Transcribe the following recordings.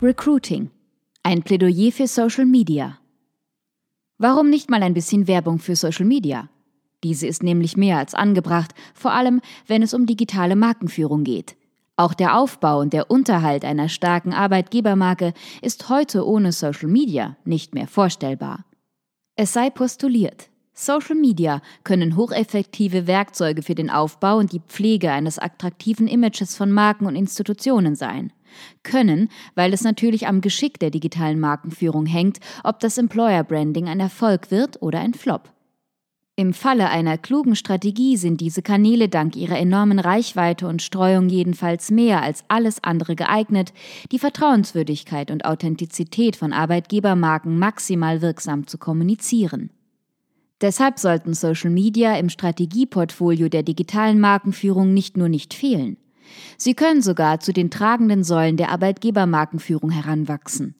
Recruiting. Ein Plädoyer für Social Media. Warum nicht mal ein bisschen Werbung für Social Media? Diese ist nämlich mehr als angebracht, vor allem wenn es um digitale Markenführung geht. Auch der Aufbau und der Unterhalt einer starken Arbeitgebermarke ist heute ohne Social Media nicht mehr vorstellbar. Es sei postuliert, Social Media können hocheffektive Werkzeuge für den Aufbau und die Pflege eines attraktiven Images von Marken und Institutionen sein. Können, weil es natürlich am Geschick der digitalen Markenführung hängt, ob das Employer Branding ein Erfolg wird oder ein Flop. Im Falle einer klugen Strategie sind diese Kanäle dank ihrer enormen Reichweite und Streuung jedenfalls mehr als alles andere geeignet, die Vertrauenswürdigkeit und Authentizität von Arbeitgebermarken maximal wirksam zu kommunizieren. Deshalb sollten Social Media im Strategieportfolio der digitalen Markenführung nicht nur nicht fehlen. Sie können sogar zu den tragenden Säulen der Arbeitgebermarkenführung heranwachsen.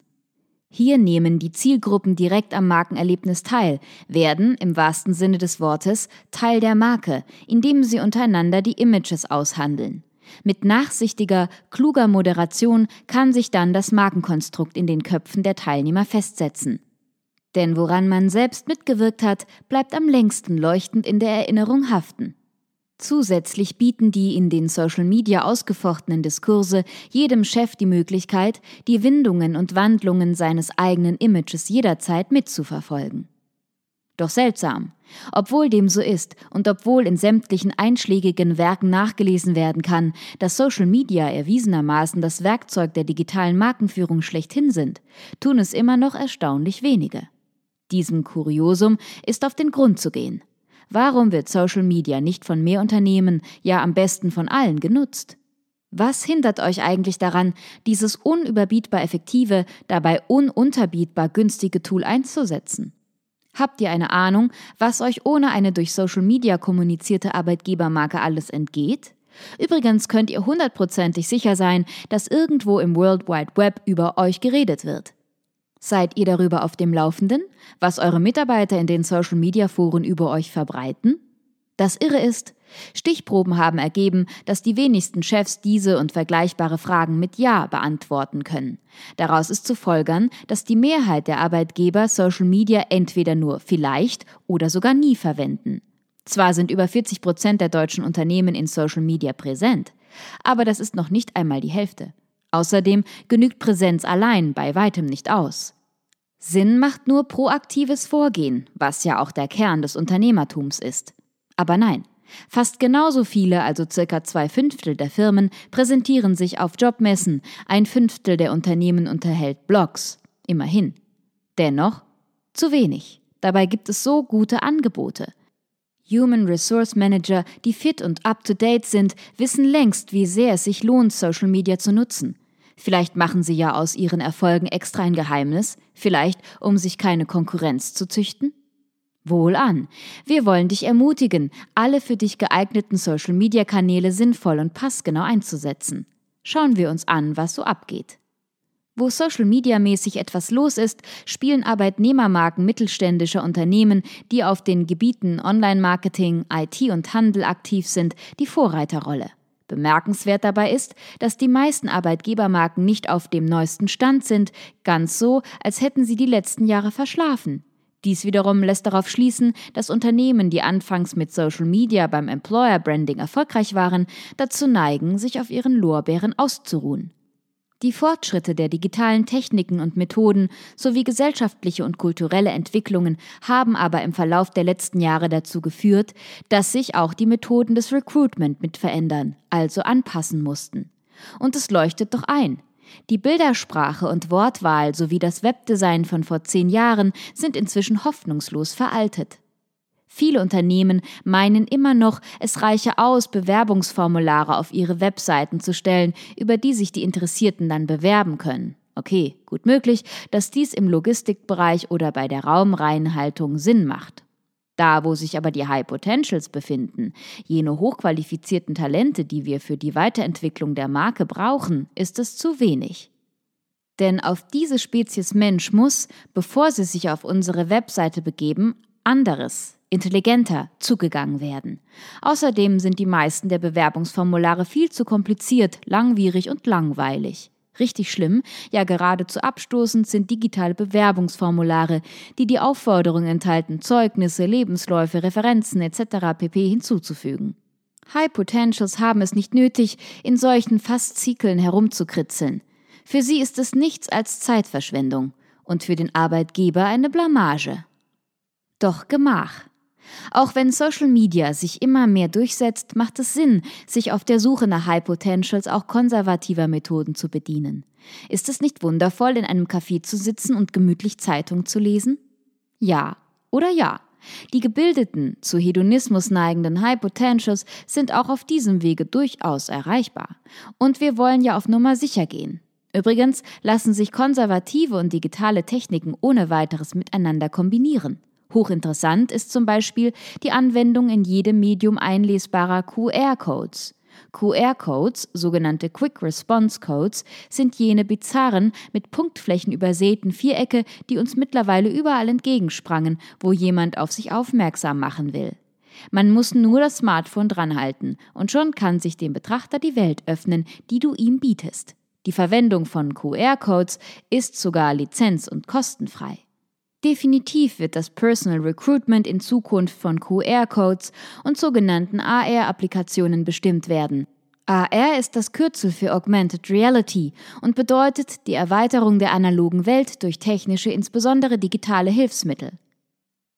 Hier nehmen die Zielgruppen direkt am Markenerlebnis teil, werden, im wahrsten Sinne des Wortes, Teil der Marke, indem sie untereinander die Images aushandeln. Mit nachsichtiger, kluger Moderation kann sich dann das Markenkonstrukt in den Köpfen der Teilnehmer festsetzen. Denn woran man selbst mitgewirkt hat, bleibt am längsten leuchtend in der Erinnerung haften. Zusätzlich bieten die in den Social Media ausgefochtenen Diskurse jedem Chef die Möglichkeit, die Windungen und Wandlungen seines eigenen Images jederzeit mitzuverfolgen. Doch seltsam. Obwohl dem so ist und obwohl in sämtlichen einschlägigen Werken nachgelesen werden kann, dass Social Media erwiesenermaßen das Werkzeug der digitalen Markenführung schlechthin sind, tun es immer noch erstaunlich wenige. Diesem Kuriosum ist auf den Grund zu gehen. Warum wird Social Media nicht von mehr Unternehmen, ja am besten von allen genutzt? Was hindert euch eigentlich daran, dieses unüberbietbar effektive, dabei ununterbietbar günstige Tool einzusetzen? Habt ihr eine Ahnung, was euch ohne eine durch Social Media kommunizierte Arbeitgebermarke alles entgeht? Übrigens könnt ihr hundertprozentig sicher sein, dass irgendwo im World Wide Web über euch geredet wird. Seid ihr darüber auf dem Laufenden, was eure Mitarbeiter in den Social-Media-Foren über euch verbreiten? Das Irre ist, Stichproben haben ergeben, dass die wenigsten Chefs diese und vergleichbare Fragen mit Ja beantworten können. Daraus ist zu folgern, dass die Mehrheit der Arbeitgeber Social Media entweder nur vielleicht oder sogar nie verwenden. Zwar sind über 40 Prozent der deutschen Unternehmen in Social Media präsent, aber das ist noch nicht einmal die Hälfte. Außerdem genügt Präsenz allein bei weitem nicht aus. Sinn macht nur proaktives Vorgehen, was ja auch der Kern des Unternehmertums ist. Aber nein, fast genauso viele, also circa zwei Fünftel der Firmen, präsentieren sich auf Jobmessen, ein Fünftel der Unternehmen unterhält Blogs. Immerhin. Dennoch, Zu wenig. Dabei gibt es so gute Angebote. Human Resource Manager, die fit und up-to-date sind, wissen längst, wie sehr es sich lohnt, Social Media zu nutzen. Vielleicht machen sie ja aus ihren Erfolgen extra ein Geheimnis, vielleicht um sich keine Konkurrenz zu züchten? Wohlan. Wir wollen dich ermutigen, alle für dich geeigneten Social-Media-Kanäle sinnvoll und passgenau einzusetzen. Schauen wir uns an, was so abgeht. Wo Social Media mäßig etwas los ist, spielen Arbeitnehmermarken mittelständischer Unternehmen, die auf den Gebieten Online-Marketing, IT und Handel aktiv sind, die Vorreiterrolle. Bemerkenswert dabei ist, dass die meisten Arbeitgebermarken nicht auf dem neuesten Stand sind, ganz so, als hätten sie die letzten Jahre verschlafen. Dies wiederum lässt darauf schließen, dass Unternehmen, die anfangs mit Social Media beim Employer Branding erfolgreich waren, dazu neigen, sich auf ihren Lorbeeren auszuruhen. Die Fortschritte der digitalen Techniken und Methoden sowie gesellschaftliche und kulturelle Entwicklungen haben aber im Verlauf der letzten Jahre dazu geführt, dass sich auch die Methoden des Recruitment mit verändern, also anpassen mussten. Und es leuchtet doch ein. Die Bildersprache und Wortwahl sowie das Webdesign von vor zehn Jahren sind inzwischen hoffnungslos veraltet. Viele Unternehmen meinen immer noch, es reiche aus, Bewerbungsformulare auf ihre Webseiten zu stellen, über die sich die Interessierten dann bewerben können. Okay, gut möglich, dass dies im Logistikbereich oder bei der Raumreinhaltung Sinn macht. Da, wo sich aber die High Potentials befinden, jene hochqualifizierten Talente, die wir für die Weiterentwicklung der Marke brauchen, ist es zu wenig. Denn auf diese Spezies Mensch muss, bevor sie sich auf unsere Webseite begeben, anderes, intelligenter zugegangen werden. Außerdem sind die meisten der Bewerbungsformulare viel zu kompliziert, langwierig und langweilig. Richtig schlimm, ja geradezu abstoßend sind digitale Bewerbungsformulare, die die Aufforderung enthalten, Zeugnisse, Lebensläufe, Referenzen etc. pp. hinzuzufügen. High Potentials haben es nicht nötig, in solchen Faszikeln herumzukritzeln. Für sie ist es nichts als Zeitverschwendung und für den Arbeitgeber eine Blamage. Doch Gemach. Auch wenn Social Media sich immer mehr durchsetzt, macht es Sinn, sich auf der Suche nach High Potentials auch konservativer Methoden zu bedienen. Ist es nicht wundervoll, in einem Café zu sitzen und gemütlich Zeitung zu lesen? Ja oder ja. Die gebildeten, zu Hedonismus neigenden High Potentials sind auch auf diesem Wege durchaus erreichbar. Und wir wollen ja auf Nummer sicher gehen. Übrigens lassen sich konservative und digitale Techniken ohne weiteres miteinander kombinieren. Hochinteressant ist zum Beispiel die Anwendung in jedem Medium einlesbarer QR-Codes. QR-Codes, sogenannte Quick Response Codes, sind jene bizarren, mit Punktflächen übersäten Vierecke, die uns mittlerweile überall entgegensprangen, wo jemand auf sich aufmerksam machen will. Man muss nur das Smartphone dranhalten und schon kann sich dem Betrachter die Welt öffnen, die du ihm bietest. Die Verwendung von QR-Codes ist sogar lizenz- und kostenfrei. Definitiv wird das Personal Recruitment in Zukunft von QR-Codes und sogenannten AR-Applikationen bestimmt werden. AR ist das Kürzel für Augmented Reality und bedeutet die Erweiterung der analogen Welt durch technische, insbesondere digitale Hilfsmittel.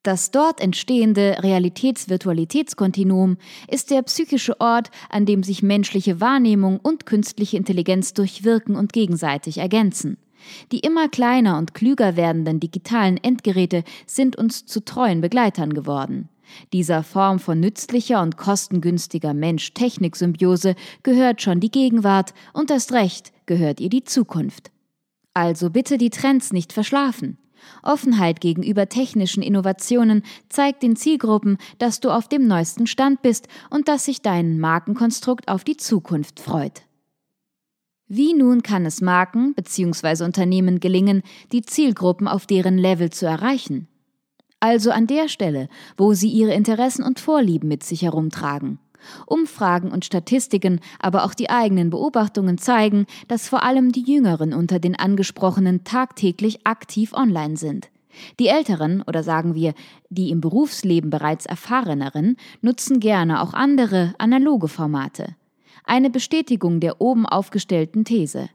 Das dort entstehende Realitäts-Virtualitätskontinuum ist der psychische Ort, an dem sich menschliche Wahrnehmung und künstliche Intelligenz durchwirken und gegenseitig ergänzen. Die immer kleiner und klüger werdenden digitalen Endgeräte sind uns zu treuen Begleitern geworden. Dieser Form von nützlicher und kostengünstiger Mensch-Technik-Symbiose gehört schon die Gegenwart und erst recht gehört ihr die Zukunft. Also bitte die Trends nicht verschlafen. Offenheit gegenüber technischen Innovationen zeigt den Zielgruppen, dass du auf dem neuesten Stand bist und dass sich dein Markenkonstrukt auf die Zukunft freut. Wie nun kann es Marken bzw. Unternehmen gelingen, die Zielgruppen auf deren Level zu erreichen? Also an der Stelle, wo sie ihre Interessen und Vorlieben mit sich herumtragen. Umfragen und Statistiken, aber auch die eigenen Beobachtungen zeigen, dass vor allem die Jüngeren unter den Angesprochenen tagtäglich aktiv online sind. Die Älteren oder sagen wir die im Berufsleben bereits erfahreneren nutzen gerne auch andere analoge Formate eine Bestätigung der oben aufgestellten These.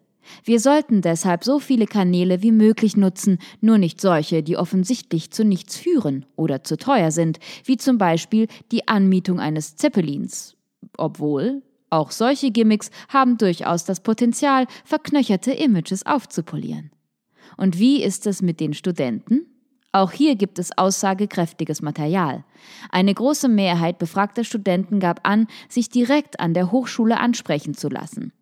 Wir sollten deshalb so viele Kanäle wie möglich nutzen, nur nicht solche, die offensichtlich zu nichts führen oder zu teuer sind, wie zum Beispiel die Anmietung eines Zeppelins. Obwohl, auch solche Gimmicks haben durchaus das Potenzial, verknöcherte Images aufzupolieren. Und wie ist es mit den Studenten? Auch hier gibt es aussagekräftiges Material. Eine große Mehrheit befragter Studenten gab an, sich direkt an der Hochschule ansprechen zu lassen.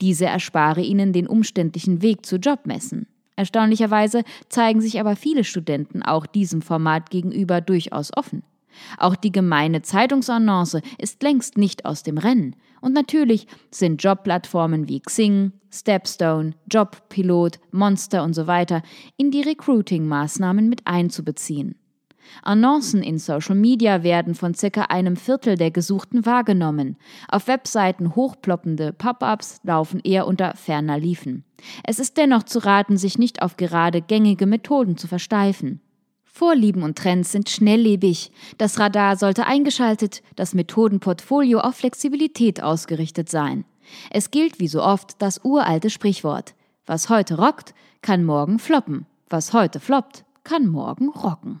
Diese erspare ihnen den umständlichen Weg zu Jobmessen. Erstaunlicherweise zeigen sich aber viele Studenten auch diesem Format gegenüber durchaus offen. Auch die gemeine Zeitungsannonce ist längst nicht aus dem Rennen. Und natürlich sind Jobplattformen wie Xing, Stepstone, Jobpilot, Monster und so weiter in die Recruiting-Maßnahmen mit einzubeziehen. Annoncen in Social Media werden von circa einem Viertel der Gesuchten wahrgenommen. Auf Webseiten hochploppende Pop-ups laufen eher unter ferner Liefen. Es ist dennoch zu raten, sich nicht auf gerade gängige Methoden zu versteifen. Vorlieben und Trends sind schnelllebig. Das Radar sollte eingeschaltet, das Methodenportfolio auf Flexibilität ausgerichtet sein. Es gilt wie so oft das uralte Sprichwort. Was heute rockt, kann morgen floppen. Was heute floppt, kann morgen rocken.